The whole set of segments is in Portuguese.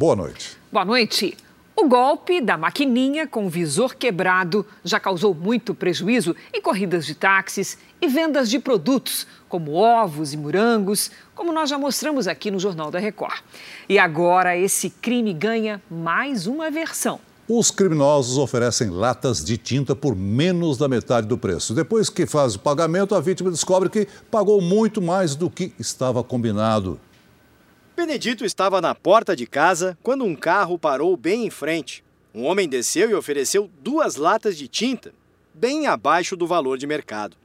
Boa noite. Boa noite. O golpe da maquininha com visor quebrado já causou muito prejuízo em corridas de táxis e vendas de produtos, como ovos e morangos, como nós já mostramos aqui no Jornal da Record. E agora esse crime ganha mais uma versão. Os criminosos oferecem latas de tinta por menos da metade do preço. Depois que faz o pagamento, a vítima descobre que pagou muito mais do que estava combinado. Benedito estava na porta de casa quando um carro parou bem em frente. Um homem desceu e ofereceu duas latas de tinta, bem abaixo do valor de mercado.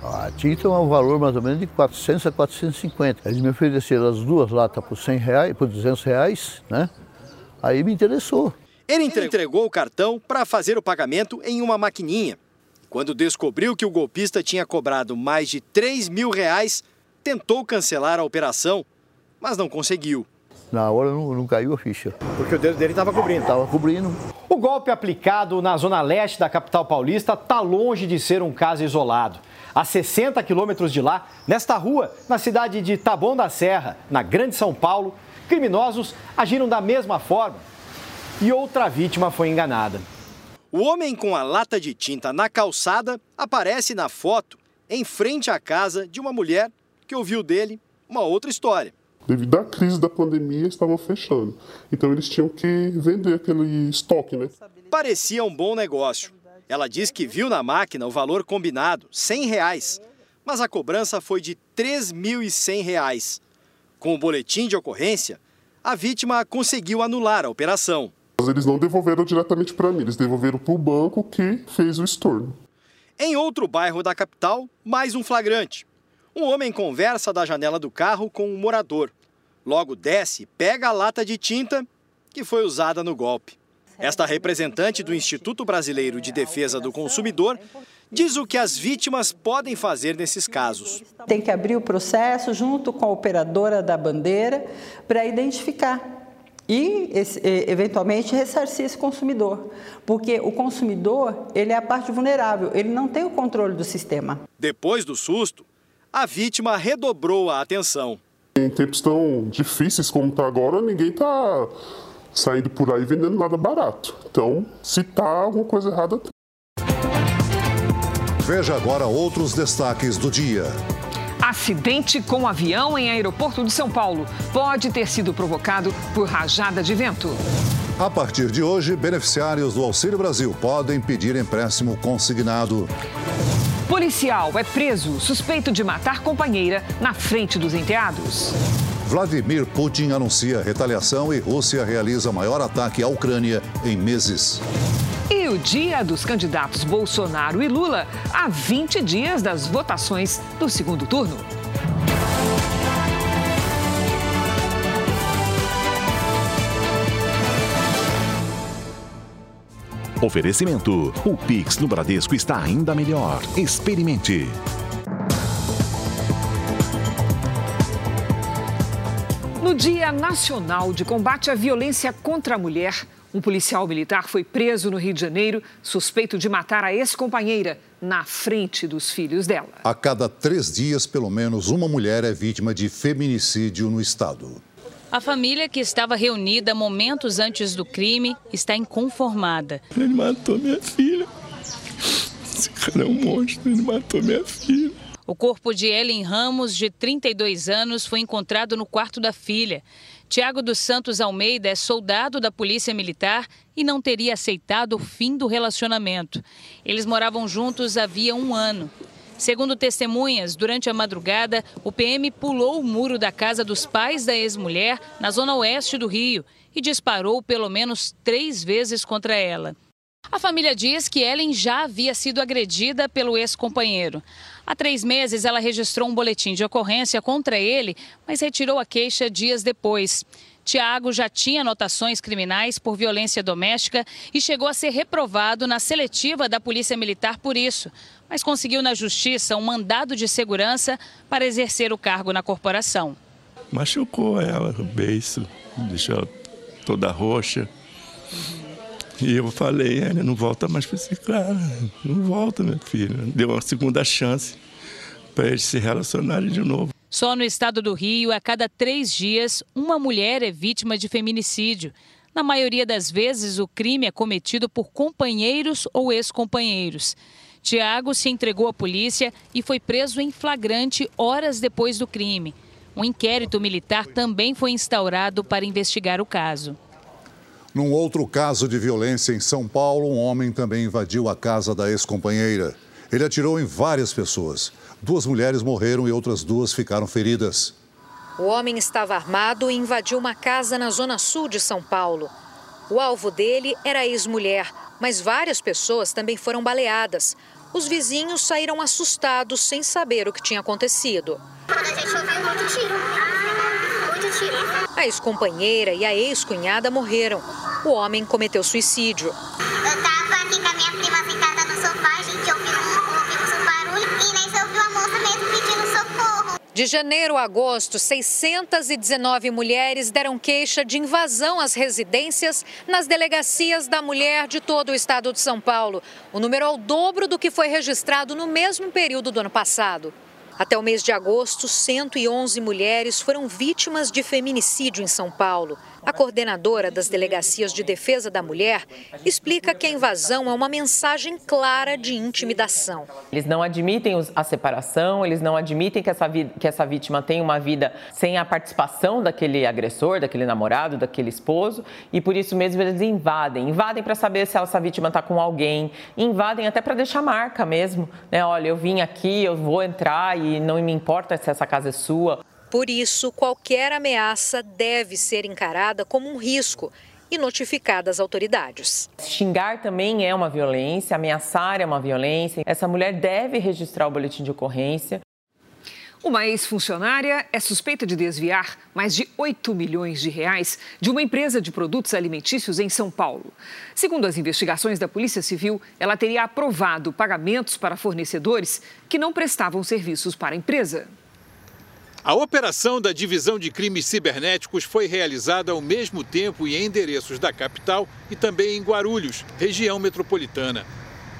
A tinta é um valor mais ou menos de 400 a 450. Eles me ofereceram as duas latas por 100 reais, por 200 reais, né? Aí me interessou. Ele entregou o cartão para fazer o pagamento em uma maquininha. Quando descobriu que o golpista tinha cobrado mais de 3 mil reais, tentou cancelar a operação mas não conseguiu. Na hora não, não caiu a ficha. Porque o dedo dele estava cobrindo. Estava cobrindo. O golpe aplicado na zona leste da capital paulista está longe de ser um caso isolado. A 60 quilômetros de lá, nesta rua, na cidade de Taboão da Serra, na Grande São Paulo, criminosos agiram da mesma forma e outra vítima foi enganada. O homem com a lata de tinta na calçada aparece na foto em frente à casa de uma mulher que ouviu dele uma outra história devido à crise da pandemia, estavam fechando. Então eles tinham que vender aquele estoque, né? Parecia um bom negócio. Ela diz que viu na máquina o valor combinado, 100 reais, mas a cobrança foi de 3.100 reais. Com o boletim de ocorrência, a vítima conseguiu anular a operação. Eles não devolveram diretamente para mim, eles devolveram para o banco que fez o estorno. Em outro bairro da capital, mais um flagrante. Um homem conversa da janela do carro com um morador. Logo desce, pega a lata de tinta que foi usada no golpe. Esta representante do Instituto Brasileiro de Defesa do Consumidor diz o que as vítimas podem fazer nesses casos. Tem que abrir o processo junto com a operadora da bandeira para identificar e eventualmente ressarcir esse consumidor, porque o consumidor ele é a parte vulnerável, ele não tem o controle do sistema. Depois do susto, a vítima redobrou a atenção. Em tempos tão difíceis como está agora, ninguém está saindo por aí vendendo nada barato. Então, se está alguma coisa errada. Veja agora outros destaques do dia. Acidente com avião em aeroporto de São Paulo pode ter sido provocado por rajada de vento. A partir de hoje, beneficiários do Auxílio Brasil podem pedir empréstimo consignado. Policial é preso suspeito de matar companheira na frente dos enteados. Vladimir Putin anuncia retaliação e Rússia realiza maior ataque à Ucrânia em meses. E o dia dos candidatos Bolsonaro e Lula a 20 dias das votações do segundo turno. Oferecimento: o Pix no Bradesco está ainda melhor. Experimente. No Dia Nacional de Combate à Violência contra a Mulher, um policial militar foi preso no Rio de Janeiro, suspeito de matar a ex-companheira na frente dos filhos dela. A cada três dias, pelo menos uma mulher é vítima de feminicídio no estado. A família que estava reunida momentos antes do crime está inconformada. Ele matou minha filha. Esse cara é um monstro, ele matou minha filha. O corpo de Ellen Ramos, de 32 anos, foi encontrado no quarto da filha. Tiago dos Santos Almeida é soldado da Polícia Militar e não teria aceitado o fim do relacionamento. Eles moravam juntos havia um ano. Segundo testemunhas, durante a madrugada, o PM pulou o muro da casa dos pais da ex-mulher, na zona oeste do Rio, e disparou pelo menos três vezes contra ela. A família diz que Ellen já havia sido agredida pelo ex-companheiro. Há três meses, ela registrou um boletim de ocorrência contra ele, mas retirou a queixa dias depois. Tiago já tinha anotações criminais por violência doméstica e chegou a ser reprovado na seletiva da Polícia Militar por isso, mas conseguiu na Justiça um mandado de segurança para exercer o cargo na corporação. Machucou ela, o beiço, deixou ela toda roxa. E eu falei, ela não volta mais para esse cara, não volta, minha filha. Deu uma segunda chance para eles se relacionarem de novo. Só no estado do Rio, a cada três dias, uma mulher é vítima de feminicídio. Na maioria das vezes, o crime é cometido por companheiros ou ex-companheiros. Tiago se entregou à polícia e foi preso em flagrante horas depois do crime. Um inquérito militar também foi instaurado para investigar o caso. Num outro caso de violência em São Paulo, um homem também invadiu a casa da ex-companheira. Ele atirou em várias pessoas. Duas mulheres morreram e outras duas ficaram feridas. O homem estava armado e invadiu uma casa na zona sul de São Paulo. O alvo dele era a ex-mulher, mas várias pessoas também foram baleadas. Os vizinhos saíram assustados sem saber o que tinha acontecido. A gente ouviu muito tiro. Muito tiro. A ex-companheira e a ex-cunhada morreram. O homem cometeu suicídio. Eu estava De janeiro a agosto, 619 mulheres deram queixa de invasão às residências nas delegacias da mulher de todo o estado de São Paulo. O número é o dobro do que foi registrado no mesmo período do ano passado. Até o mês de agosto, 111 mulheres foram vítimas de feminicídio em São Paulo. A coordenadora das delegacias de defesa da mulher explica que a invasão é uma mensagem clara de intimidação. Eles não admitem a separação, eles não admitem que essa, que essa vítima tenha uma vida sem a participação daquele agressor, daquele namorado, daquele esposo, e por isso mesmo eles invadem. Invadem para saber se essa vítima está com alguém, invadem até para deixar marca mesmo. Né? Olha, eu vim aqui, eu vou entrar e não me importa se essa casa é sua. Por isso, qualquer ameaça deve ser encarada como um risco e notificada às autoridades. Xingar também é uma violência, ameaçar é uma violência. Essa mulher deve registrar o boletim de ocorrência. Uma ex-funcionária é suspeita de desviar mais de 8 milhões de reais de uma empresa de produtos alimentícios em São Paulo. Segundo as investigações da Polícia Civil, ela teria aprovado pagamentos para fornecedores que não prestavam serviços para a empresa. A operação da Divisão de Crimes Cibernéticos foi realizada ao mesmo tempo em endereços da capital e também em Guarulhos, região metropolitana.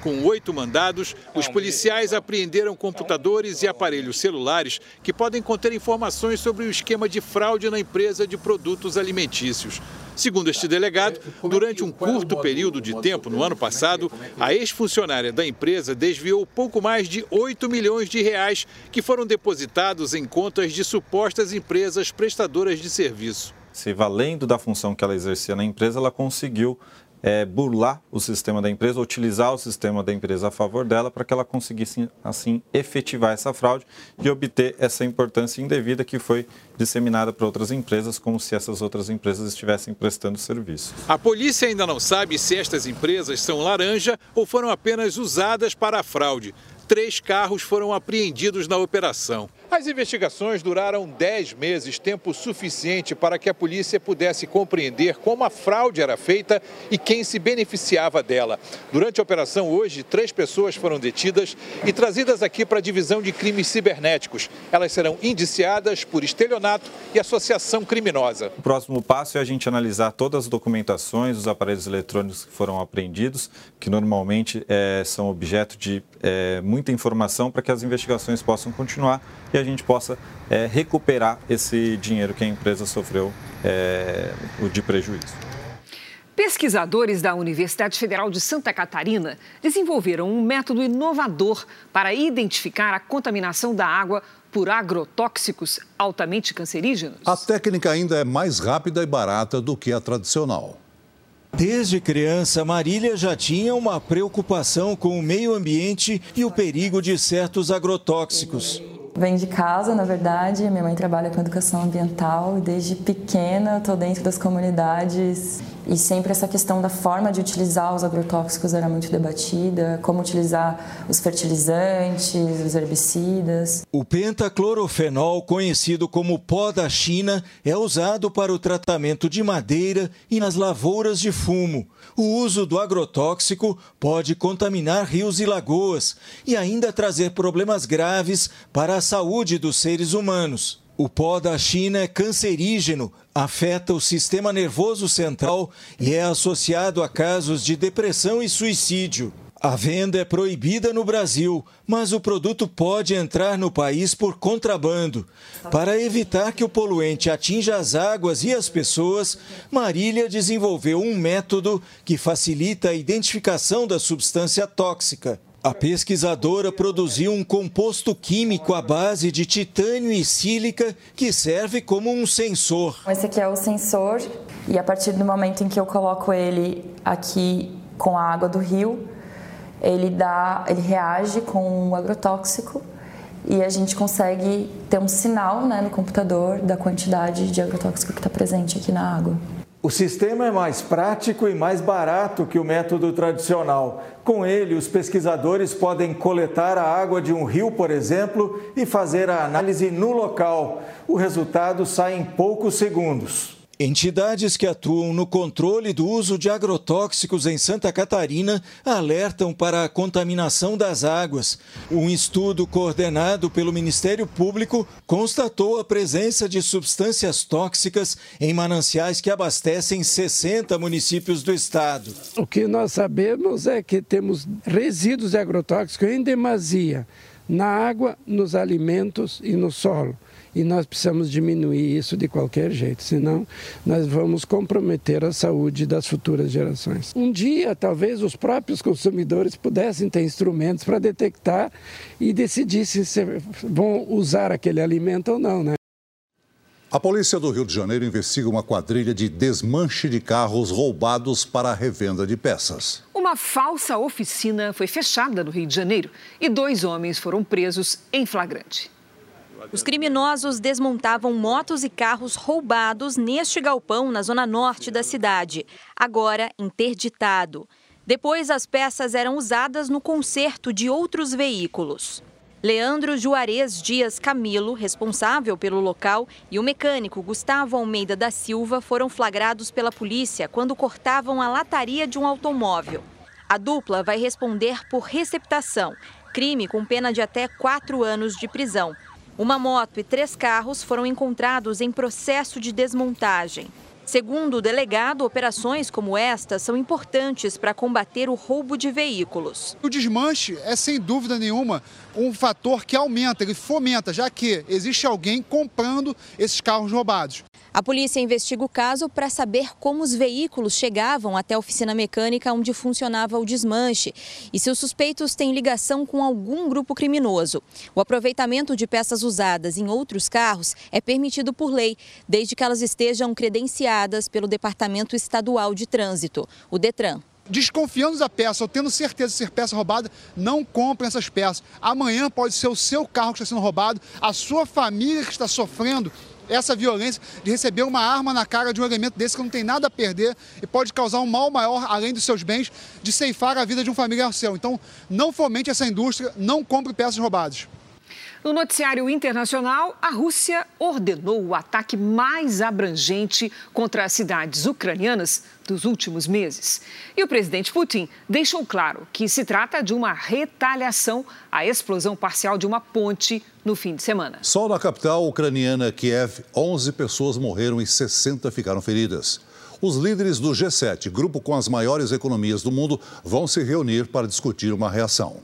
Com oito mandados, os policiais apreenderam computadores e aparelhos celulares que podem conter informações sobre o esquema de fraude na empresa de produtos alimentícios. Segundo este delegado, durante um curto período de tempo no ano passado, a ex-funcionária da empresa desviou pouco mais de 8 milhões de reais que foram depositados em contas de supostas empresas prestadoras de serviço. Se valendo da função que ela exercia na empresa, ela conseguiu é, burlar o sistema da empresa, utilizar o sistema da empresa a favor dela para que ela conseguisse, assim, efetivar essa fraude e obter essa importância indevida que foi disseminada para outras empresas, como se essas outras empresas estivessem prestando serviço. A polícia ainda não sabe se estas empresas são laranja ou foram apenas usadas para a fraude. Três carros foram apreendidos na operação. As investigações duraram 10 meses, tempo suficiente para que a polícia pudesse compreender como a fraude era feita e quem se beneficiava dela. Durante a operação hoje, três pessoas foram detidas e trazidas aqui para a divisão de crimes cibernéticos. Elas serão indiciadas por estelionato e associação criminosa. O próximo passo é a gente analisar todas as documentações, os aparelhos eletrônicos que foram apreendidos, que normalmente é, são objeto de é, muita informação para que as investigações possam continuar e a gente possa é, recuperar esse dinheiro que a empresa sofreu é, de prejuízo. Pesquisadores da Universidade Federal de Santa Catarina desenvolveram um método inovador para identificar a contaminação da água por agrotóxicos altamente cancerígenos. A técnica ainda é mais rápida e barata do que a tradicional. Desde criança, Marília já tinha uma preocupação com o meio ambiente e o perigo de certos agrotóxicos. Vem de casa, na verdade. Minha mãe trabalha com educação ambiental e desde pequena estou dentro das comunidades e sempre essa questão da forma de utilizar os agrotóxicos era muito debatida, como utilizar os fertilizantes, os herbicidas. O pentaclorofenol, conhecido como pó da China, é usado para o tratamento de madeira e nas lavouras de fumo. O uso do agrotóxico pode contaminar rios e lagoas e ainda trazer problemas graves para a saúde dos seres humanos. O pó da China é cancerígeno, afeta o sistema nervoso central e é associado a casos de depressão e suicídio. A venda é proibida no Brasil, mas o produto pode entrar no país por contrabando. Para evitar que o poluente atinja as águas e as pessoas, Marília desenvolveu um método que facilita a identificação da substância tóxica. A pesquisadora produziu um composto químico à base de titânio e sílica que serve como um sensor. Esse aqui é o sensor e a partir do momento em que eu coloco ele aqui com a água do rio, ele dá, ele reage com o agrotóxico e a gente consegue ter um sinal né, no computador da quantidade de agrotóxico que está presente aqui na água. O sistema é mais prático e mais barato que o método tradicional. Com ele, os pesquisadores podem coletar a água de um rio, por exemplo, e fazer a análise no local. O resultado sai em poucos segundos. Entidades que atuam no controle do uso de agrotóxicos em Santa Catarina alertam para a contaminação das águas. Um estudo coordenado pelo Ministério Público constatou a presença de substâncias tóxicas em mananciais que abastecem 60 municípios do estado. O que nós sabemos é que temos resíduos agrotóxicos em demasia na água, nos alimentos e no solo e nós precisamos diminuir isso de qualquer jeito, senão nós vamos comprometer a saúde das futuras gerações. Um dia, talvez os próprios consumidores pudessem ter instrumentos para detectar e decidir se vão usar aquele alimento ou não, né? A polícia do Rio de Janeiro investiga uma quadrilha de desmanche de carros roubados para a revenda de peças. Uma falsa oficina foi fechada no Rio de Janeiro e dois homens foram presos em flagrante. Os criminosos desmontavam motos e carros roubados neste galpão na zona norte da cidade, agora interditado. Depois, as peças eram usadas no conserto de outros veículos. Leandro Juarez Dias Camilo, responsável pelo local, e o mecânico Gustavo Almeida da Silva foram flagrados pela polícia quando cortavam a lataria de um automóvel. A dupla vai responder por receptação, crime com pena de até quatro anos de prisão. Uma moto e três carros foram encontrados em processo de desmontagem. Segundo o delegado, operações como esta são importantes para combater o roubo de veículos. O desmanche é, sem dúvida nenhuma, um fator que aumenta, ele fomenta, já que existe alguém comprando esses carros roubados. A polícia investiga o caso para saber como os veículos chegavam até a oficina mecânica onde funcionava o desmanche e se os suspeitos têm ligação com algum grupo criminoso. O aproveitamento de peças usadas em outros carros é permitido por lei, desde que elas estejam credenciadas pelo Departamento Estadual de Trânsito, o Detran desconfiando da peça ou tendo certeza de ser peça roubada, não comprem essas peças. Amanhã pode ser o seu carro que está sendo roubado, a sua família que está sofrendo essa violência de receber uma arma na cara de um elemento desse que não tem nada a perder e pode causar um mal maior, além dos seus bens, de ceifar a vida de um familiar seu. Então, não fomente essa indústria, não compre peças roubadas. No noticiário internacional, a Rússia ordenou o ataque mais abrangente contra as cidades ucranianas dos últimos meses. E o presidente Putin deixou claro que se trata de uma retaliação à explosão parcial de uma ponte no fim de semana. Só na capital ucraniana, Kiev, 11 pessoas morreram e 60 ficaram feridas. Os líderes do G7, grupo com as maiores economias do mundo, vão se reunir para discutir uma reação.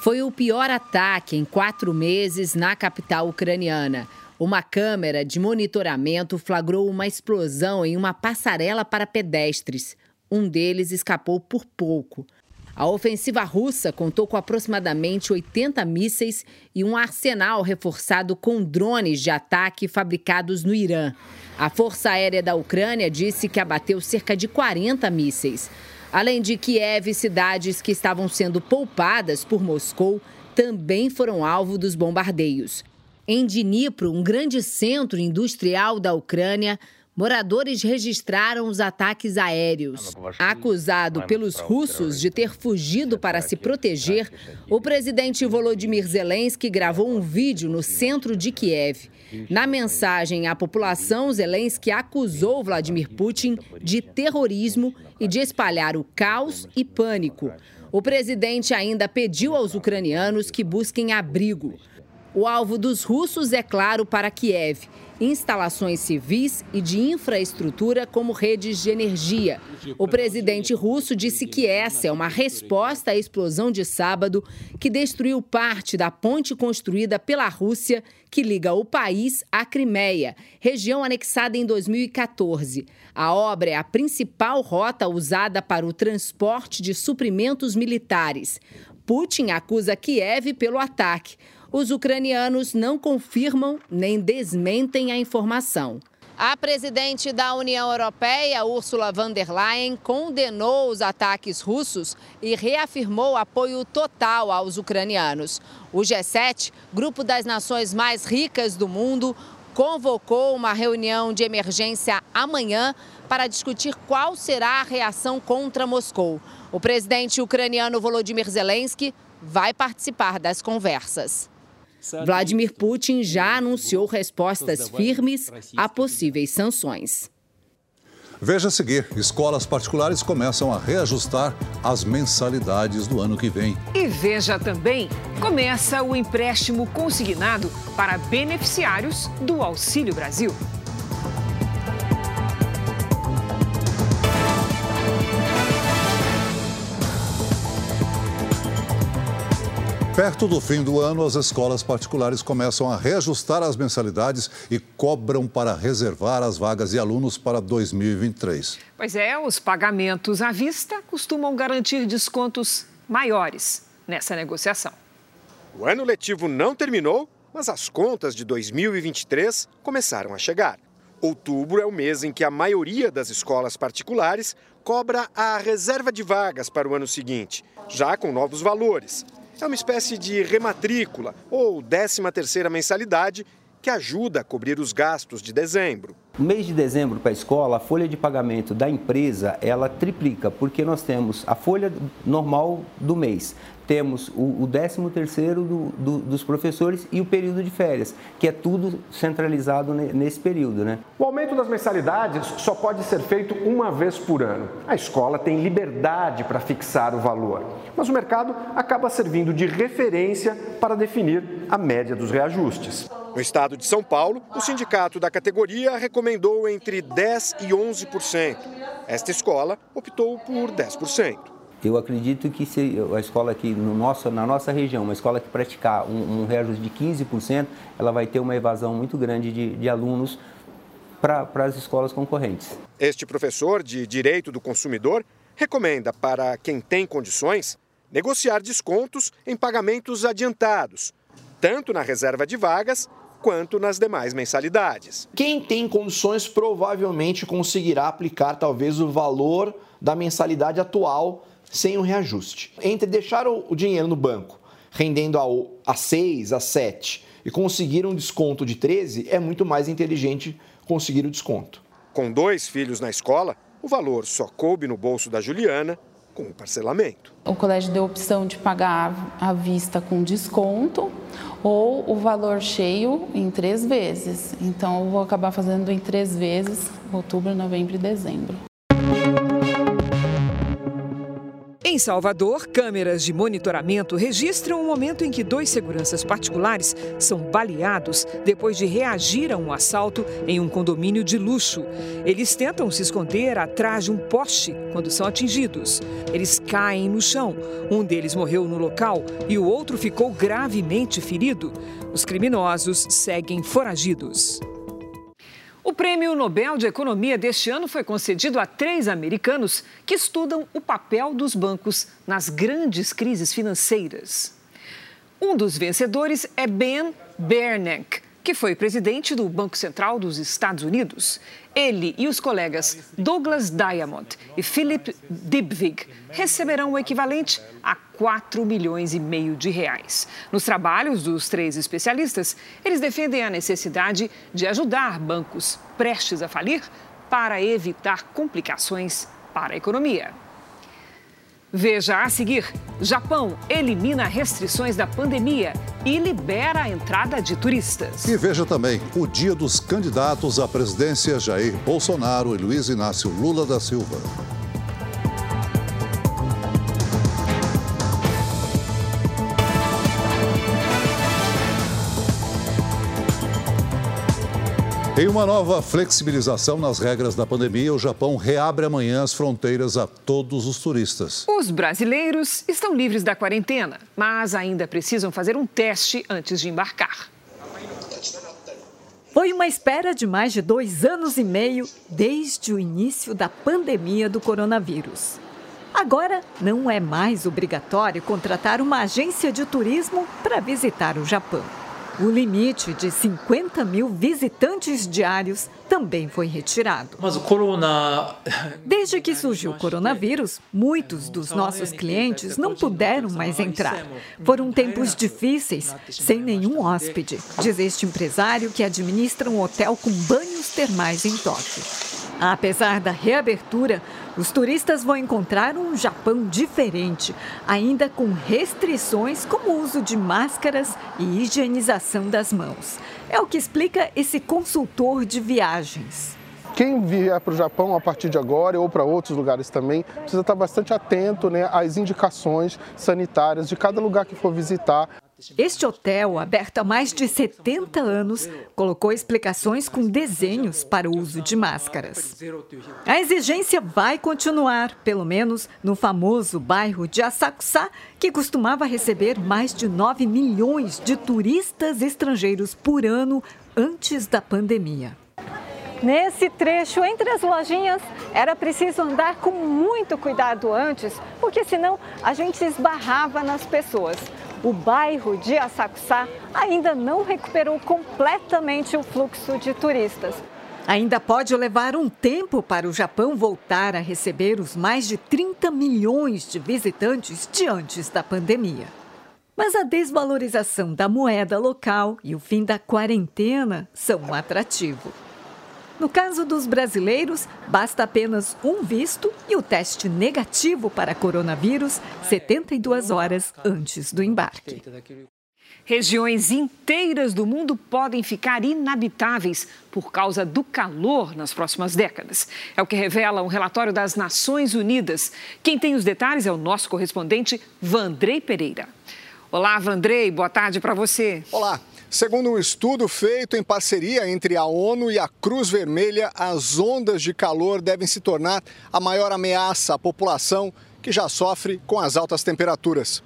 Foi o pior ataque em quatro meses na capital ucraniana. Uma câmera de monitoramento flagrou uma explosão em uma passarela para pedestres. Um deles escapou por pouco. A ofensiva russa contou com aproximadamente 80 mísseis e um arsenal reforçado com drones de ataque fabricados no Irã. A Força Aérea da Ucrânia disse que abateu cerca de 40 mísseis. Além de Kiev, cidades que estavam sendo poupadas por Moscou também foram alvo dos bombardeios. Em Dnipro, um grande centro industrial da Ucrânia, moradores registraram os ataques aéreos. Acusado pelos russos de ter fugido para se proteger, o presidente Volodymyr Zelensky gravou um vídeo no centro de Kiev. Na mensagem à população, Zelensky acusou Vladimir Putin de terrorismo e de espalhar o caos e pânico. O presidente ainda pediu aos ucranianos que busquem abrigo. O alvo dos russos é claro para Kiev instalações civis e de infraestrutura, como redes de energia. O presidente russo disse que essa é uma resposta à explosão de sábado que destruiu parte da ponte construída pela Rússia que liga o país à Crimeia, região anexada em 2014. A obra é a principal rota usada para o transporte de suprimentos militares. Putin acusa Kiev pelo ataque. Os ucranianos não confirmam nem desmentem a informação. A presidente da União Europeia, Ursula von der Leyen, condenou os ataques russos e reafirmou apoio total aos ucranianos. O G7, grupo das nações mais ricas do mundo, convocou uma reunião de emergência amanhã para discutir qual será a reação contra Moscou. O presidente ucraniano Volodymyr Zelensky vai participar das conversas. Vladimir Putin já anunciou respostas firmes a possíveis sanções. Veja a seguir: escolas particulares começam a reajustar as mensalidades do ano que vem. E veja também: começa o empréstimo consignado para beneficiários do Auxílio Brasil. Perto do fim do ano, as escolas particulares começam a reajustar as mensalidades e cobram para reservar as vagas de alunos para 2023. Pois é, os pagamentos à vista costumam garantir descontos maiores nessa negociação. O ano letivo não terminou, mas as contas de 2023 começaram a chegar. Outubro é o mês em que a maioria das escolas particulares cobra a reserva de vagas para o ano seguinte, já com novos valores. É uma espécie de rematrícula ou 13ª mensalidade que ajuda a cobrir os gastos de dezembro. No mês de dezembro para a escola, a folha de pagamento da empresa, ela triplica, porque nós temos a folha normal do mês, temos o, o 13 terceiro do, do, dos professores e o período de férias, que é tudo centralizado nesse período. Né? O aumento das mensalidades só pode ser feito uma vez por ano. A escola tem liberdade para fixar o valor, mas o mercado acaba servindo de referência para definir a média dos reajustes. No estado de São Paulo, o sindicato da categoria recomendou entre 10% e 11%. Esta escola optou por 10%. Eu acredito que se a escola aqui no nosso, na nossa região, uma escola que praticar um, um reajuste de 15%, ela vai ter uma evasão muito grande de, de alunos para as escolas concorrentes. Este professor de Direito do Consumidor recomenda para quem tem condições negociar descontos em pagamentos adiantados, tanto na reserva de vagas quanto nas demais mensalidades. Quem tem condições provavelmente conseguirá aplicar talvez o valor da mensalidade atual sem o reajuste. Entre deixar o dinheiro no banco rendendo a, a 6, a 7 e conseguir um desconto de 13, é muito mais inteligente conseguir o desconto. Com dois filhos na escola, o valor só coube no bolso da Juliana com o parcelamento. O colégio deu a opção de pagar à vista com desconto ou o valor cheio em três vezes. Então, eu vou acabar fazendo em três vezes, outubro, novembro e dezembro. Em Salvador, câmeras de monitoramento registram o momento em que dois seguranças particulares são baleados depois de reagir a um assalto em um condomínio de luxo. Eles tentam se esconder atrás de um poste quando são atingidos. Eles caem no chão. Um deles morreu no local e o outro ficou gravemente ferido. Os criminosos seguem foragidos. O Prêmio Nobel de Economia deste ano foi concedido a três americanos que estudam o papel dos bancos nas grandes crises financeiras. Um dos vencedores é Ben Bernanke, que foi presidente do Banco Central dos Estados Unidos. Ele e os colegas Douglas Diamond e Philip Dybvig receberão o equivalente a 4 milhões e meio de reais. Nos trabalhos dos três especialistas, eles defendem a necessidade de ajudar bancos prestes a falir para evitar complicações para a economia. Veja a seguir: Japão elimina restrições da pandemia e libera a entrada de turistas. E veja também o dia dos candidatos à presidência Jair Bolsonaro e Luiz Inácio Lula da Silva. Em uma nova flexibilização nas regras da pandemia, o Japão reabre amanhã as fronteiras a todos os turistas. Os brasileiros estão livres da quarentena, mas ainda precisam fazer um teste antes de embarcar. Foi uma espera de mais de dois anos e meio desde o início da pandemia do coronavírus. Agora, não é mais obrigatório contratar uma agência de turismo para visitar o Japão. O limite de 50 mil visitantes diários também foi retirado. Mas o corona... Desde que surgiu o coronavírus, muitos dos nossos clientes não puderam mais entrar. Foram tempos difíceis, sem nenhum hóspede, diz este empresário que administra um hotel com banhos termais em Tóquio. Apesar da reabertura, os turistas vão encontrar um Japão diferente, ainda com restrições como o uso de máscaras e higienização das mãos. É o que explica esse consultor de viagens. Quem vier para o Japão a partir de agora ou para outros lugares também precisa estar bastante atento né, às indicações sanitárias de cada lugar que for visitar. Este hotel, aberto há mais de 70 anos, colocou explicações com desenhos para o uso de máscaras. A exigência vai continuar, pelo menos no famoso bairro de Asakusa, que costumava receber mais de 9 milhões de turistas estrangeiros por ano antes da pandemia. Nesse trecho entre as lojinhas, era preciso andar com muito cuidado antes, porque senão a gente esbarrava nas pessoas o bairro de Asakusa ainda não recuperou completamente o fluxo de turistas. Ainda pode levar um tempo para o Japão voltar a receber os mais de 30 milhões de visitantes de antes da pandemia. Mas a desvalorização da moeda local e o fim da quarentena são um atrativo. No caso dos brasileiros, basta apenas um visto e o teste negativo para coronavírus 72 horas antes do embarque. Regiões inteiras do mundo podem ficar inabitáveis por causa do calor nas próximas décadas. É o que revela um relatório das Nações Unidas. Quem tem os detalhes é o nosso correspondente Vandrei Pereira. Olá, Vandrei, boa tarde para você. Olá. Segundo um estudo feito em parceria entre a ONU e a Cruz Vermelha, as ondas de calor devem se tornar a maior ameaça à população que já sofre com as altas temperaturas.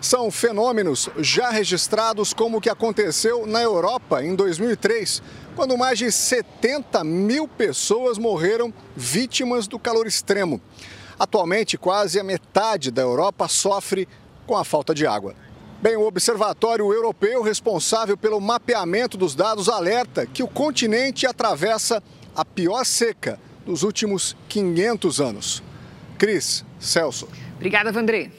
São fenômenos já registrados como o que aconteceu na Europa em 2003, quando mais de 70 mil pessoas morreram vítimas do calor extremo. Atualmente, quase a metade da Europa sofre com a falta de água. Bem, o Observatório Europeu responsável pelo mapeamento dos dados alerta que o continente atravessa a pior seca dos últimos 500 anos. Cris, Celso. Obrigada, Vandré.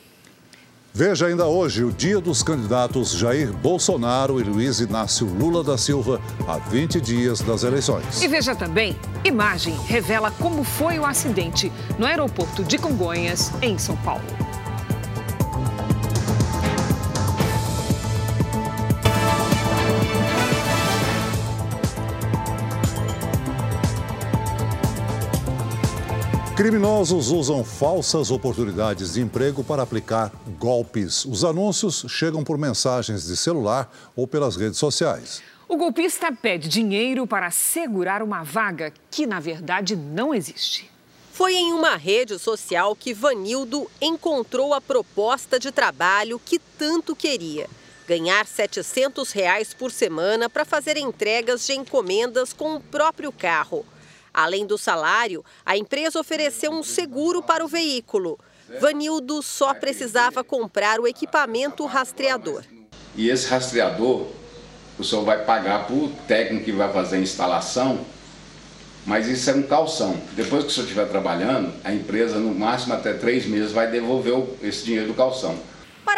Veja ainda hoje o dia dos candidatos Jair Bolsonaro e Luiz Inácio Lula da Silva a 20 dias das eleições. E veja também, imagem revela como foi o acidente no aeroporto de Congonhas, em São Paulo. Criminosos usam falsas oportunidades de emprego para aplicar golpes. Os anúncios chegam por mensagens de celular ou pelas redes sociais. O golpista pede dinheiro para assegurar uma vaga que, na verdade, não existe. Foi em uma rede social que Vanildo encontrou a proposta de trabalho que tanto queria. Ganhar 700 reais por semana para fazer entregas de encomendas com o próprio carro. Além do salário, a empresa ofereceu um seguro para o veículo. Vanildo só precisava comprar o equipamento rastreador. E esse rastreador, o senhor vai pagar para o técnico que vai fazer a instalação, mas isso é um calção. Depois que o senhor estiver trabalhando, a empresa, no máximo até três meses, vai devolver esse dinheiro do calção.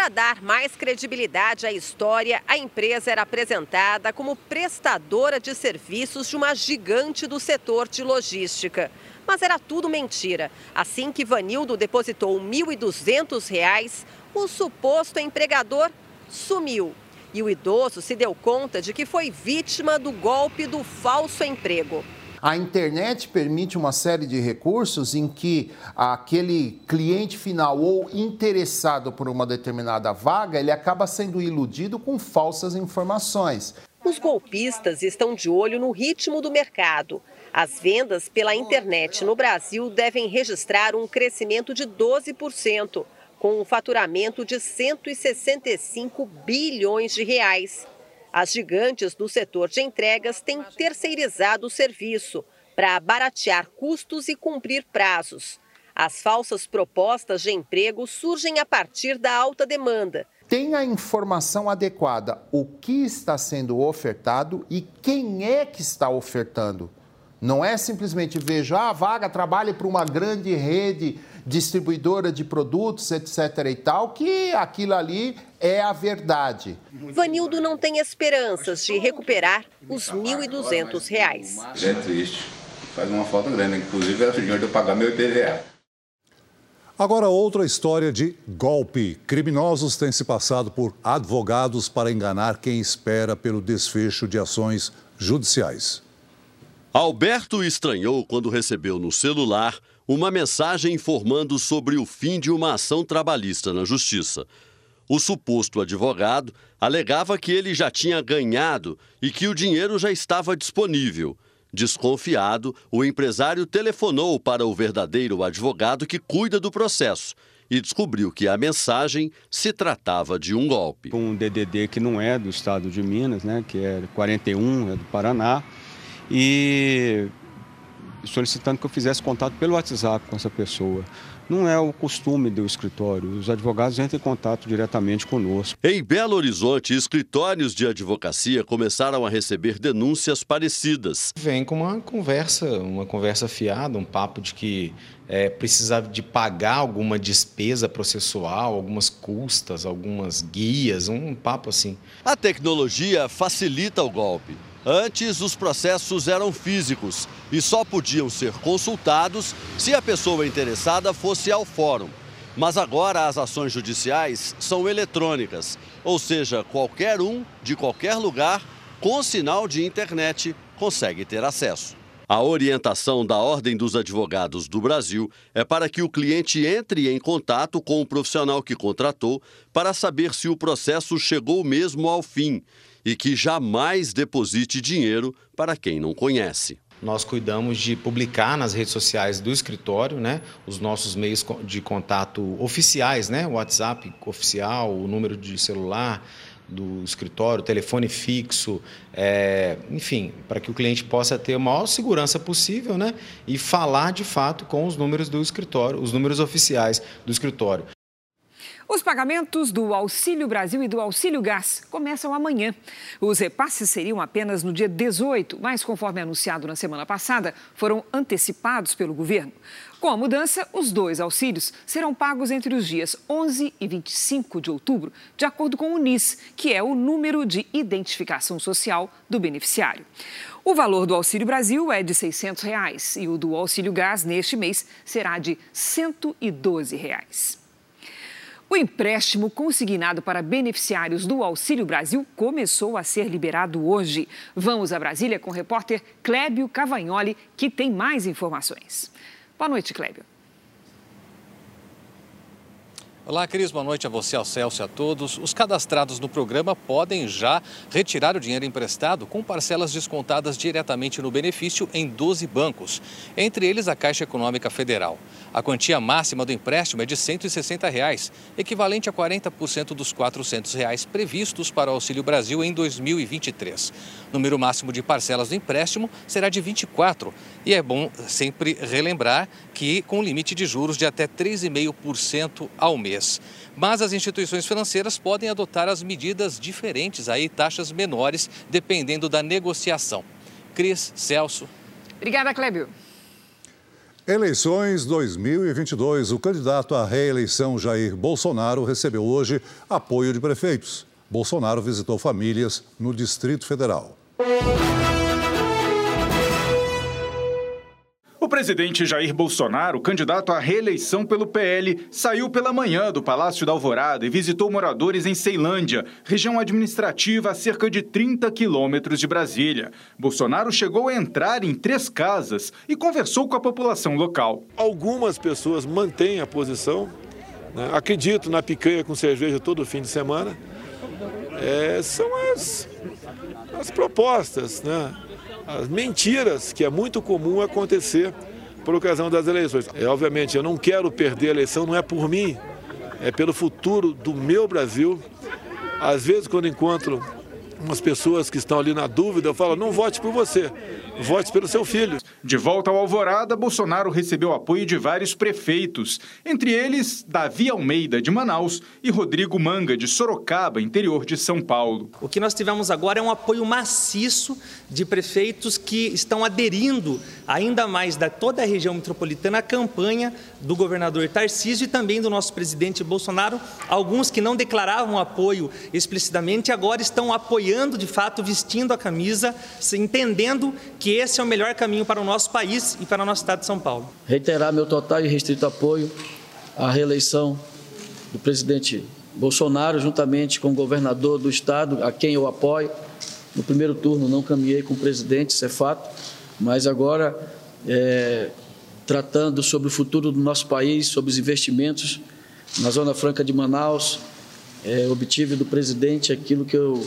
Para dar mais credibilidade à história, a empresa era apresentada como prestadora de serviços de uma gigante do setor de logística. Mas era tudo mentira. Assim que Vanildo depositou R$ 1.200, o suposto empregador sumiu. E o idoso se deu conta de que foi vítima do golpe do falso emprego. A internet permite uma série de recursos em que aquele cliente final ou interessado por uma determinada vaga, ele acaba sendo iludido com falsas informações. Os golpistas estão de olho no ritmo do mercado. As vendas pela internet no Brasil devem registrar um crescimento de 12%, com um faturamento de 165 bilhões de reais. As gigantes do setor de entregas têm terceirizado o serviço para baratear custos e cumprir prazos. As falsas propostas de emprego surgem a partir da alta demanda tem a informação adequada, o que está sendo ofertado e quem é que está ofertando. Não é simplesmente veja ah, a vaga trabalha para uma grande rede distribuidora de produtos, etc. e tal, que aquilo ali é a verdade. Vanildo não tem esperanças de recuperar os R$ 1.200. É triste, faz uma falta grande, inclusive era o dinheiro de eu pagar meu IPVA. Agora, outra história de golpe. Criminosos têm se passado por advogados para enganar quem espera pelo desfecho de ações judiciais. Alberto estranhou quando recebeu no celular uma mensagem informando sobre o fim de uma ação trabalhista na Justiça. O suposto advogado alegava que ele já tinha ganhado e que o dinheiro já estava disponível. Desconfiado, o empresário telefonou para o verdadeiro advogado que cuida do processo e descobriu que a mensagem se tratava de um golpe. Um DDD que não é do estado de Minas, né, que é 41, é do Paraná, e solicitando que eu fizesse contato pelo WhatsApp com essa pessoa. Não é o costume do escritório. Os advogados entram em contato diretamente conosco. Em Belo Horizonte, escritórios de advocacia começaram a receber denúncias parecidas. Vem com uma conversa, uma conversa fiada, um papo de que é, precisava de pagar alguma despesa processual, algumas custas, algumas guias, um papo assim. A tecnologia facilita o golpe. Antes, os processos eram físicos e só podiam ser consultados se a pessoa interessada fosse ao fórum. Mas agora as ações judiciais são eletrônicas, ou seja, qualquer um, de qualquer lugar, com sinal de internet, consegue ter acesso. A orientação da Ordem dos Advogados do Brasil é para que o cliente entre em contato com o profissional que contratou para saber se o processo chegou mesmo ao fim e que jamais deposite dinheiro para quem não conhece. Nós cuidamos de publicar nas redes sociais do escritório, né, os nossos meios de contato oficiais, né, o WhatsApp oficial, o número de celular do escritório, telefone fixo, é, enfim, para que o cliente possa ter a maior segurança possível, né, e falar de fato com os números do escritório, os números oficiais do escritório. Os pagamentos do Auxílio Brasil e do Auxílio Gás começam amanhã. Os repasses seriam apenas no dia 18, mas, conforme anunciado na semana passada, foram antecipados pelo governo. Com a mudança, os dois auxílios serão pagos entre os dias 11 e 25 de outubro, de acordo com o NIS, que é o número de identificação social do beneficiário. O valor do Auxílio Brasil é de 600 reais, e o do Auxílio Gás, neste mês, será de 112 reais. O empréstimo consignado para beneficiários do Auxílio Brasil começou a ser liberado hoje. Vamos a Brasília com o repórter Clébio Cavagnoli, que tem mais informações. Boa noite, Clébio. Olá, Cris. Boa noite a você, ao Celso e a todos. Os cadastrados no programa podem já retirar o dinheiro emprestado com parcelas descontadas diretamente no benefício em 12 bancos, entre eles a Caixa Econômica Federal. A quantia máxima do empréstimo é de 160 reais, equivalente a 40% dos 400 reais previstos para o Auxílio Brasil em 2023. O número máximo de parcelas do empréstimo será de 24 e é bom sempre relembrar que com limite de juros de até 3,5% ao mês. Mas as instituições financeiras podem adotar as medidas diferentes, aí taxas menores, dependendo da negociação. Cris, Celso. Obrigada, Clébio. Eleições 2022. O candidato à reeleição Jair Bolsonaro recebeu hoje apoio de prefeitos. Bolsonaro visitou famílias no Distrito Federal. Presidente Jair Bolsonaro, candidato à reeleição pelo PL, saiu pela manhã do Palácio da Alvorada e visitou moradores em Ceilândia, região administrativa a cerca de 30 quilômetros de Brasília. Bolsonaro chegou a entrar em três casas e conversou com a população local. Algumas pessoas mantêm a posição, né? acredito na picanha com cerveja todo fim de semana é, são as, as propostas, né? As mentiras que é muito comum acontecer por ocasião das eleições. É, obviamente, eu não quero perder a eleição, não é por mim, é pelo futuro do meu Brasil. Às vezes, quando encontro umas pessoas que estão ali na dúvida, eu falo, não vote por você, vote pelo seu filho. De volta ao Alvorada, Bolsonaro recebeu apoio de vários prefeitos, entre eles Davi Almeida, de Manaus, e Rodrigo Manga, de Sorocaba, interior de São Paulo. O que nós tivemos agora é um apoio maciço de prefeitos que estão aderindo ainda mais da toda a região metropolitana à campanha do governador Tarcísio e também do nosso presidente Bolsonaro. Alguns que não declaravam apoio explicitamente agora estão apoiando de fato, vestindo a camisa, entendendo que esse é o melhor caminho para o nosso país e para o nosso estado de São Paulo. Reiterar meu total e restrito apoio à reeleição do presidente Bolsonaro, juntamente com o governador do estado, a quem eu apoio. No primeiro turno não caminhei com o presidente, isso é fato, mas agora, é, tratando sobre o futuro do nosso país, sobre os investimentos na Zona Franca de Manaus, é, obtive do presidente aquilo que, eu,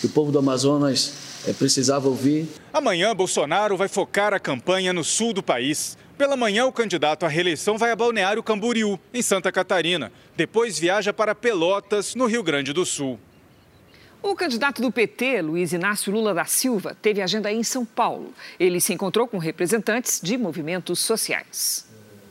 que o povo do Amazonas precisava ouvir. Amanhã, Bolsonaro vai focar a campanha no sul do país. Pela manhã, o candidato à reeleição vai a Balneário Camboriú, em Santa Catarina. Depois viaja para Pelotas, no Rio Grande do Sul. O candidato do PT, Luiz Inácio Lula da Silva, teve agenda em São Paulo. Ele se encontrou com representantes de movimentos sociais.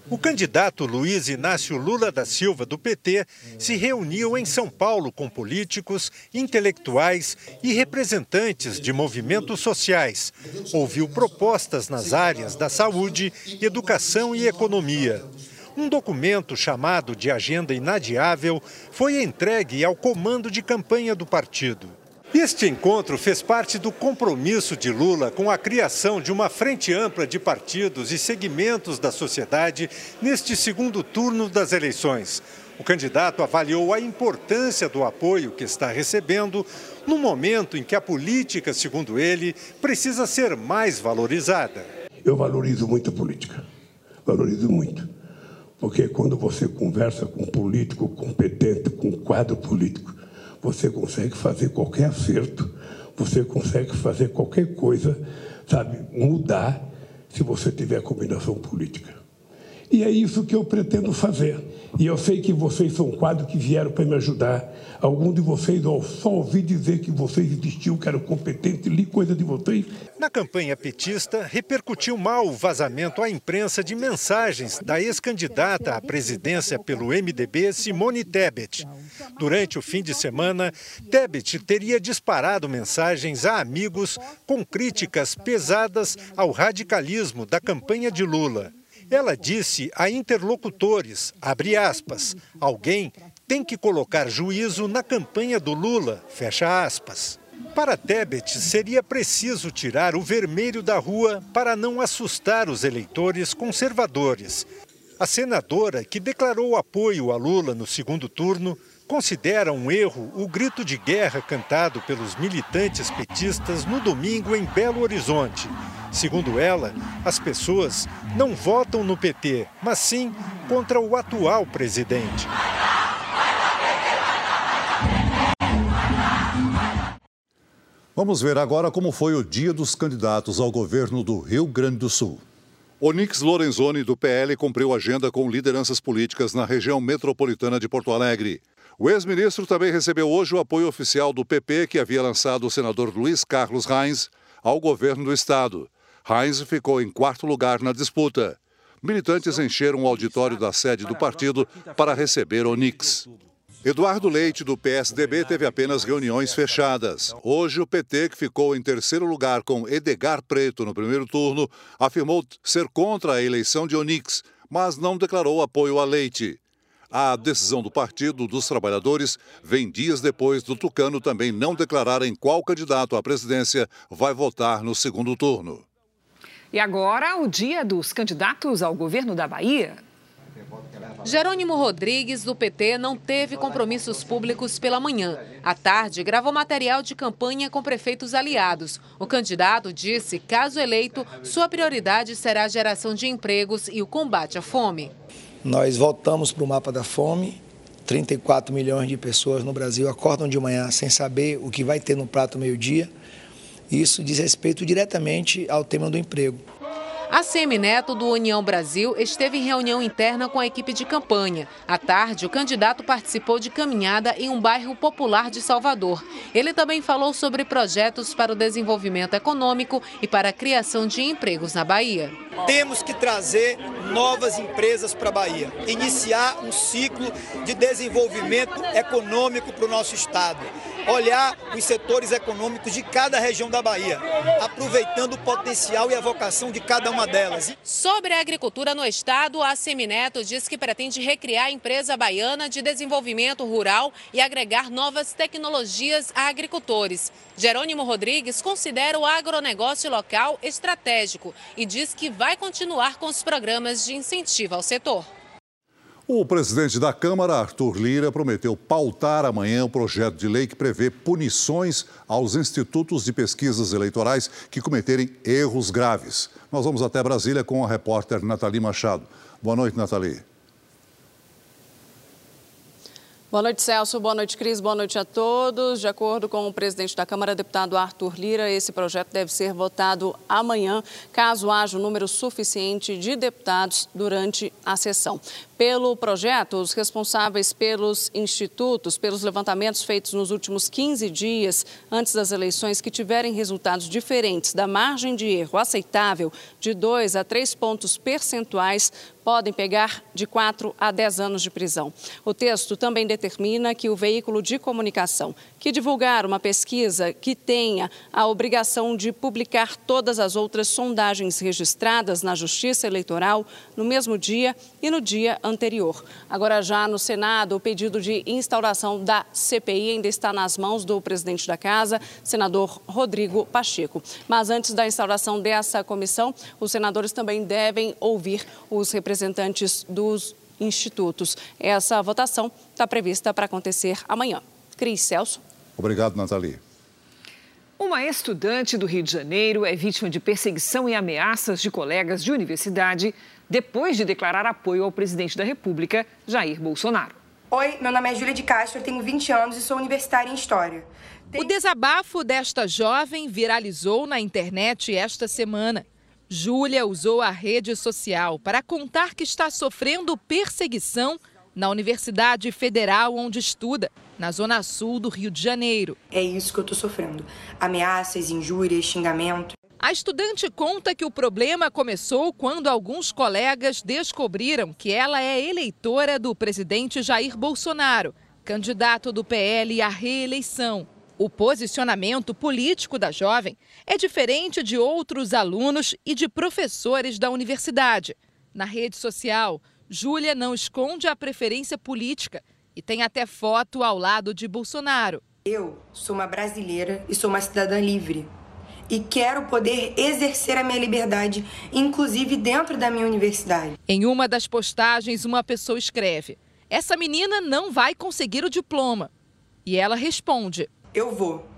O candidato Luiz Inácio Lula da Silva, do PT, se reuniu em São Paulo com políticos, intelectuais e representantes de movimentos sociais. Ouviu propostas nas áreas da saúde, educação e economia. Um documento chamado de Agenda Inadiável foi entregue ao comando de campanha do partido. Este encontro fez parte do compromisso de Lula com a criação de uma frente ampla de partidos e segmentos da sociedade neste segundo turno das eleições. O candidato avaliou a importância do apoio que está recebendo no momento em que a política, segundo ele, precisa ser mais valorizada. Eu valorizo muito a política, valorizo muito. Porque quando você conversa com um político competente, com um quadro político, você consegue fazer qualquer acerto, você consegue fazer qualquer coisa, sabe, mudar se você tiver combinação política. E é isso que eu pretendo fazer. E eu sei que vocês são quadros que vieram para me ajudar. Algum de vocês eu só ouvi dizer que vocês existiam, que eram competentes, li coisa de vocês. Na campanha petista, repercutiu mal o vazamento à imprensa de mensagens da ex-candidata à presidência pelo MDB, Simone Tebet. Durante o fim de semana, Tebet teria disparado mensagens a amigos com críticas pesadas ao radicalismo da campanha de Lula. Ela disse a interlocutores, abre aspas, alguém tem que colocar juízo na campanha do Lula, fecha aspas. Para Tebet, seria preciso tirar o vermelho da rua para não assustar os eleitores conservadores. A senadora, que declarou apoio a Lula no segundo turno, considera um erro o grito de guerra cantado pelos militantes petistas no domingo em Belo Horizonte. Segundo ela, as pessoas não votam no PT, mas sim contra o atual presidente. Vamos ver agora como foi o dia dos candidatos ao governo do Rio Grande do Sul. Onix Lorenzoni, do PL, cumpriu agenda com lideranças políticas na região metropolitana de Porto Alegre. O ex-ministro também recebeu hoje o apoio oficial do PP, que havia lançado o senador Luiz Carlos Reins ao governo do estado. Reins ficou em quarto lugar na disputa. Militantes encheram o auditório da sede do partido para receber Onix. Eduardo Leite, do PSDB, teve apenas reuniões fechadas. Hoje, o PT, que ficou em terceiro lugar com Edgar Preto no primeiro turno, afirmou ser contra a eleição de Onix, mas não declarou apoio a Leite. A decisão do Partido dos Trabalhadores vem dias depois do Tucano também não declarar em qual candidato à presidência vai votar no segundo turno. E agora, o dia dos candidatos ao governo da Bahia. Jerônimo Rodrigues, do PT, não teve compromissos públicos pela manhã. À tarde, gravou material de campanha com prefeitos aliados. O candidato disse, caso eleito, sua prioridade será a geração de empregos e o combate à fome. Nós voltamos para o mapa da fome, 34 milhões de pessoas no Brasil acordam de manhã sem saber o que vai ter no prato meio-dia. Isso diz respeito diretamente ao tema do emprego. A Semineto do União Brasil esteve em reunião interna com a equipe de campanha. À tarde, o candidato participou de caminhada em um bairro popular de Salvador. Ele também falou sobre projetos para o desenvolvimento econômico e para a criação de empregos na Bahia. Temos que trazer novas empresas para a Bahia, iniciar um ciclo de desenvolvimento econômico para o nosso estado olhar os setores econômicos de cada região da Bahia, aproveitando o potencial e a vocação de cada uma delas. Sobre a agricultura no estado, a Semineto diz que pretende recriar a empresa baiana de desenvolvimento rural e agregar novas tecnologias a agricultores. Jerônimo Rodrigues considera o agronegócio local estratégico e diz que vai continuar com os programas de incentivo ao setor. O presidente da Câmara, Arthur Lira, prometeu pautar amanhã o projeto de lei que prevê punições aos institutos de pesquisas eleitorais que cometerem erros graves. Nós vamos até Brasília com a repórter Nathalie Machado. Boa noite, Nathalie. Boa noite, Celso. Boa noite, Cris. Boa noite a todos. De acordo com o presidente da Câmara, deputado Arthur Lira, esse projeto deve ser votado amanhã, caso haja um número suficiente de deputados durante a sessão. Pelo projeto, os responsáveis pelos institutos, pelos levantamentos feitos nos últimos 15 dias antes das eleições que tiverem resultados diferentes da margem de erro aceitável de 2 a 3 pontos percentuais podem pegar de 4 a 10 anos de prisão. O texto também determina que o veículo de comunicação que divulgar uma pesquisa que tenha a obrigação de publicar todas as outras sondagens registradas na Justiça Eleitoral no mesmo dia e no dia anterior. Agora, já no Senado, o pedido de instauração da CPI ainda está nas mãos do presidente da Casa, senador Rodrigo Pacheco. Mas antes da instauração dessa comissão, os senadores também devem ouvir os representantes dos institutos. Essa votação está prevista para acontecer amanhã. Cris Celso. Obrigado, Nathalie. Uma estudante do Rio de Janeiro é vítima de perseguição e ameaças de colegas de universidade depois de declarar apoio ao presidente da República, Jair Bolsonaro. Oi, meu nome é Júlia de Castro, tenho 20 anos e sou universitária em História. Tem... O desabafo desta jovem viralizou na internet esta semana. Júlia usou a rede social para contar que está sofrendo perseguição na Universidade Federal onde estuda, na zona sul do Rio de Janeiro. É isso que eu estou sofrendo: ameaças, injúrias, xingamento. A estudante conta que o problema começou quando alguns colegas descobriram que ela é eleitora do presidente Jair Bolsonaro, candidato do PL à reeleição. O posicionamento político da jovem é diferente de outros alunos e de professores da universidade. Na rede social, Júlia não esconde a preferência política e tem até foto ao lado de Bolsonaro. Eu sou uma brasileira e sou uma cidadã livre. E quero poder exercer a minha liberdade, inclusive dentro da minha universidade. Em uma das postagens, uma pessoa escreve: Essa menina não vai conseguir o diploma. E ela responde: Eu vou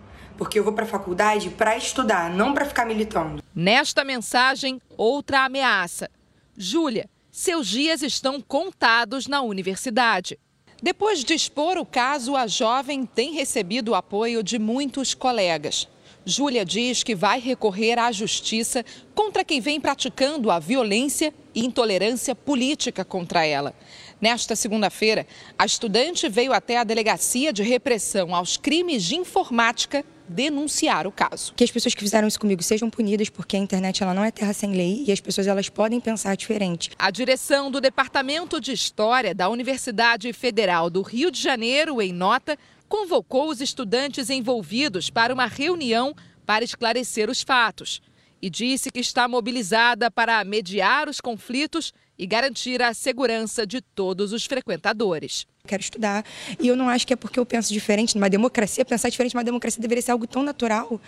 porque eu vou para a faculdade para estudar, não para ficar militando. Nesta mensagem, outra ameaça. Júlia, seus dias estão contados na universidade. Depois de expor o caso, a jovem tem recebido o apoio de muitos colegas. Júlia diz que vai recorrer à justiça contra quem vem praticando a violência e intolerância política contra ela. Nesta segunda-feira, a estudante veio até a Delegacia de Repressão aos Crimes de Informática denunciar o caso. Que as pessoas que fizeram isso comigo sejam punidas, porque a internet ela não é terra sem lei e as pessoas elas podem pensar diferente. A direção do Departamento de História da Universidade Federal do Rio de Janeiro, em nota, convocou os estudantes envolvidos para uma reunião para esclarecer os fatos e disse que está mobilizada para mediar os conflitos e garantir a segurança de todos os frequentadores. Quero estudar e eu não acho que é porque eu penso diferente numa democracia, pensar diferente numa democracia deveria ser algo tão natural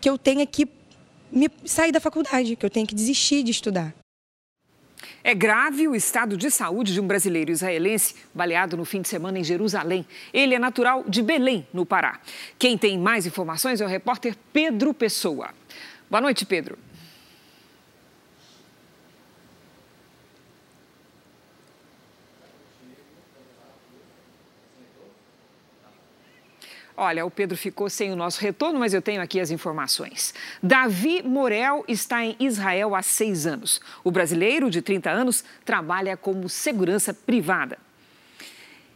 que eu tenha que me sair da faculdade, que eu tenha que desistir de estudar. É grave o estado de saúde de um brasileiro israelense baleado no fim de semana em Jerusalém. Ele é natural de Belém, no Pará. Quem tem mais informações é o repórter Pedro Pessoa. Boa noite, Pedro. Olha, o Pedro ficou sem o nosso retorno, mas eu tenho aqui as informações. Davi Morel está em Israel há seis anos. O brasileiro, de 30 anos, trabalha como segurança privada.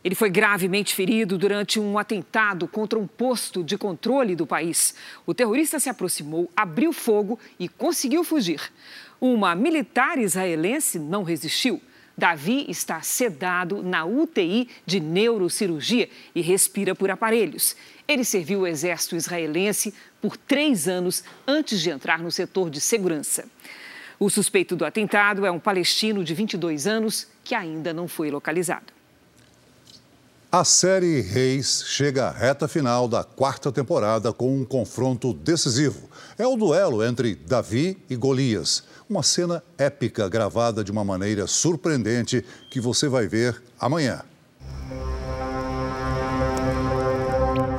Ele foi gravemente ferido durante um atentado contra um posto de controle do país. O terrorista se aproximou, abriu fogo e conseguiu fugir. Uma militar israelense não resistiu. Davi está sedado na UTI de neurocirurgia e respira por aparelhos. Ele serviu o exército israelense por três anos antes de entrar no setor de segurança. O suspeito do atentado é um palestino de 22 anos que ainda não foi localizado. A série Reis chega à reta final da quarta temporada com um confronto decisivo. É o duelo entre Davi e Golias. Uma cena épica gravada de uma maneira surpreendente que você vai ver amanhã.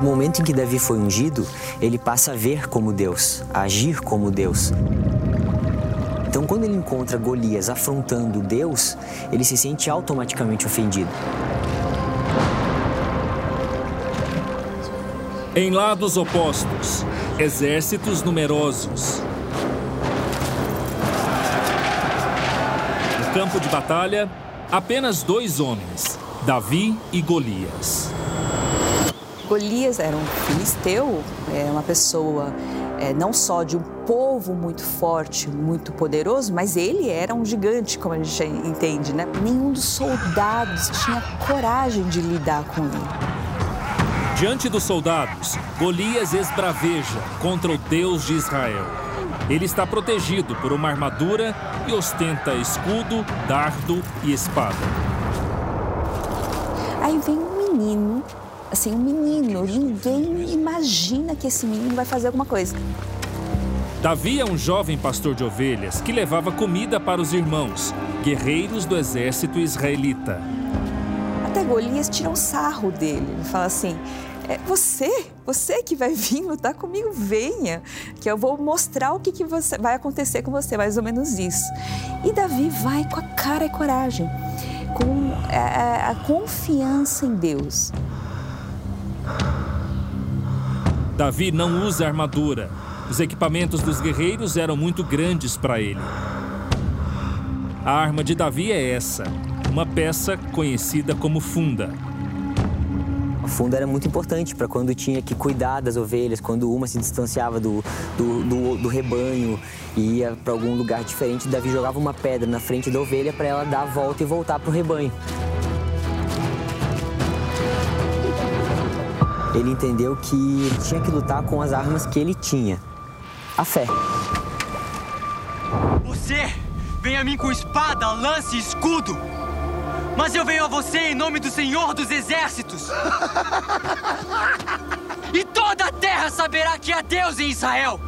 No momento em que Davi foi ungido, ele passa a ver como Deus, a agir como Deus. Então, quando ele encontra Golias afrontando Deus, ele se sente automaticamente ofendido. Em lados opostos, exércitos numerosos. No campo de batalha, apenas dois homens, Davi e Golias. Golias era um filisteu, é uma pessoa é, não só de um povo muito forte, muito poderoso, mas ele era um gigante, como a gente entende, né? Nenhum dos soldados tinha coragem de lidar com ele. Diante dos soldados, Golias esbraveja contra o Deus de Israel. Ele está protegido por uma armadura e ostenta escudo, dardo e espada. Aí vem um menino, assim, um menino, ninguém imagina que esse menino vai fazer alguma coisa. Davi é um jovem pastor de ovelhas que levava comida para os irmãos, guerreiros do exército israelita. Até Golias tira um sarro dele. Ele fala assim: é você, você que vai vir lutar comigo, venha, que eu vou mostrar o que, que você, vai acontecer com você, mais ou menos isso. E Davi vai com a cara e coragem, com a, é, é, a confiança em Deus. Davi não usa armadura. Os equipamentos dos guerreiros eram muito grandes para ele. A arma de Davi é essa, uma peça conhecida como funda. A funda era muito importante para quando tinha que cuidar das ovelhas, quando uma se distanciava do, do, do, do rebanho e ia para algum lugar diferente, Davi jogava uma pedra na frente da ovelha para ela dar a volta e voltar para o rebanho. Ele entendeu que ele tinha que lutar com as armas que ele tinha. A fé. Você vem a mim com espada, lance e escudo. Mas eu venho a você em nome do Senhor dos Exércitos. e toda a terra saberá que há Deus em Israel.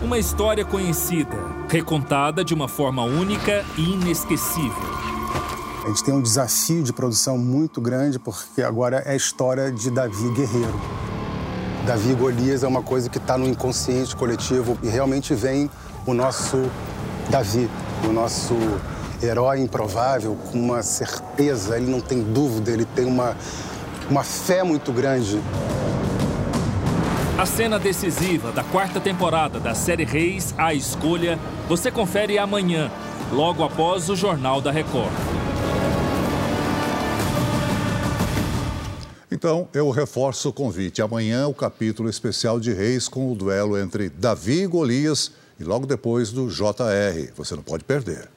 Uma história conhecida, recontada de uma forma única e inesquecível. A gente tem um desafio de produção muito grande, porque agora é a história de Davi guerreiro. Davi Golias é uma coisa que está no inconsciente coletivo e realmente vem o nosso Davi, o nosso herói improvável, com uma certeza, ele não tem dúvida, ele tem uma, uma fé muito grande. A cena decisiva da quarta temporada da série Reis, A Escolha, você confere amanhã, logo após o Jornal da Record. Então, eu reforço o convite. Amanhã, o capítulo especial de Reis com o duelo entre Davi e Golias e logo depois do JR. Você não pode perder.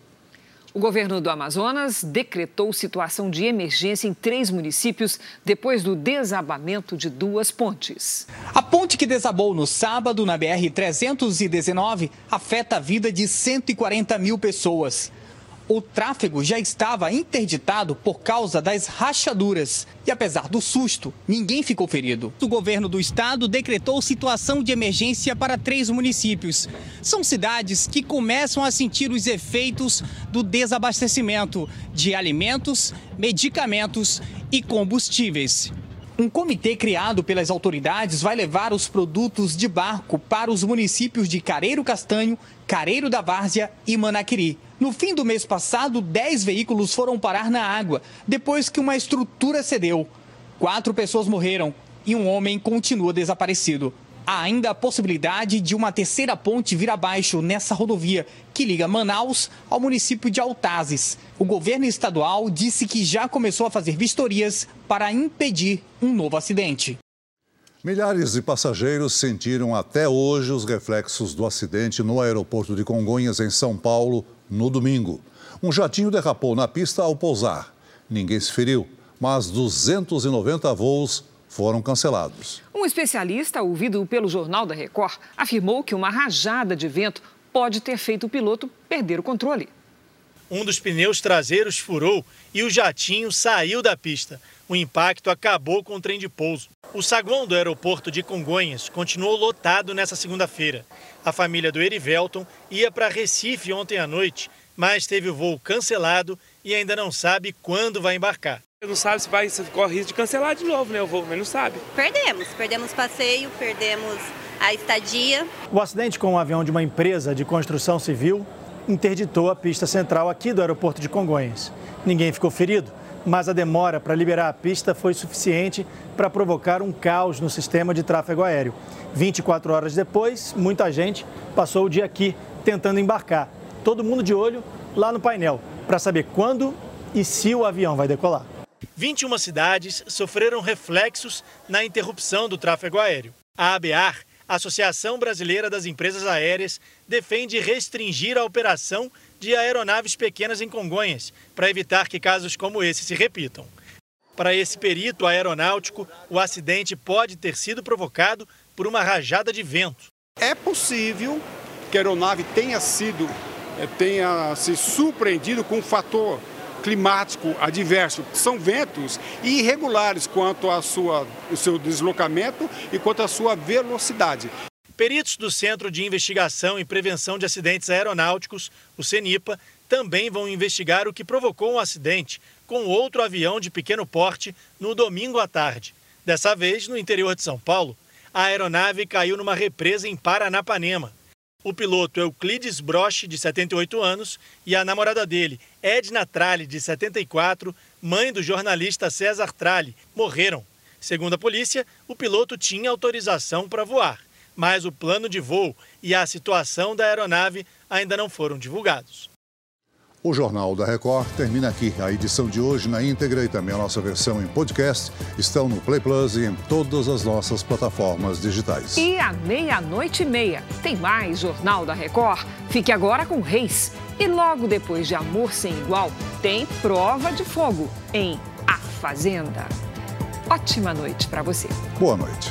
O governo do Amazonas decretou situação de emergência em três municípios depois do desabamento de duas pontes. A ponte que desabou no sábado na BR-319 afeta a vida de 140 mil pessoas o tráfego já estava interditado por causa das rachaduras. E apesar do susto, ninguém ficou ferido. O governo do estado decretou situação de emergência para três municípios. São cidades que começam a sentir os efeitos do desabastecimento de alimentos, medicamentos e combustíveis. Um comitê criado pelas autoridades vai levar os produtos de barco para os municípios de Careiro Castanho, Careiro da Várzea e Manaquiri. No fim do mês passado, 10 veículos foram parar na água depois que uma estrutura cedeu. Quatro pessoas morreram e um homem continua desaparecido. Há ainda a possibilidade de uma terceira ponte vir abaixo nessa rodovia, que liga Manaus ao município de Altazes. O governo estadual disse que já começou a fazer vistorias para impedir um novo acidente. Milhares de passageiros sentiram até hoje os reflexos do acidente no aeroporto de Congonhas, em São Paulo, no domingo. Um jatinho derrapou na pista ao pousar. Ninguém se feriu, mas 290 voos foram cancelados. Um especialista, ouvido pelo Jornal da Record, afirmou que uma rajada de vento pode ter feito o piloto perder o controle. Um dos pneus traseiros furou e o jatinho saiu da pista. O impacto acabou com o trem de pouso. O saguão do aeroporto de Congonhas continuou lotado nessa segunda-feira. A família do Erivelton ia para Recife ontem à noite, mas teve o voo cancelado e ainda não sabe quando vai embarcar. Não sabe se vai, se corre risco de cancelar de novo, né? O voo, mas não sabe. Perdemos, perdemos passeio, perdemos a estadia. O acidente com um avião de uma empresa de construção civil interditou a pista central aqui do aeroporto de Congonhas. Ninguém ficou ferido, mas a demora para liberar a pista foi suficiente para provocar um caos no sistema de tráfego aéreo. 24 horas depois, muita gente passou o dia aqui tentando embarcar. Todo mundo de olho lá no painel para saber quando e se o avião vai decolar. 21 cidades sofreram reflexos na interrupção do tráfego aéreo. A ABAR, Associação Brasileira das Empresas Aéreas, defende restringir a operação de aeronaves pequenas em Congonhas, para evitar que casos como esse se repitam. Para esse perito aeronáutico, o acidente pode ter sido provocado por uma rajada de vento. É possível que a aeronave tenha sido, eh, tenha se surpreendido com um fator climático adverso. São ventos irregulares quanto ao seu deslocamento e quanto à sua velocidade. Peritos do Centro de Investigação e Prevenção de Acidentes Aeronáuticos, o CENIPA, também vão investigar o que provocou um acidente com outro avião de pequeno porte no domingo à tarde. Dessa vez, no interior de São Paulo, a aeronave caiu numa represa em Paranapanema. O piloto Euclides Broche, de 78 anos, e a namorada dele, Edna Tralli, de 74, mãe do jornalista César Tralli, morreram. Segundo a polícia, o piloto tinha autorização para voar, mas o plano de voo e a situação da aeronave ainda não foram divulgados. O Jornal da Record termina aqui. A edição de hoje na íntegra e também a nossa versão em podcast estão no Play Plus e em todas as nossas plataformas digitais. E à meia-noite e meia tem mais Jornal da Record. Fique agora com Reis. E logo depois de Amor Sem Igual, tem Prova de Fogo em A Fazenda. Ótima noite para você. Boa noite.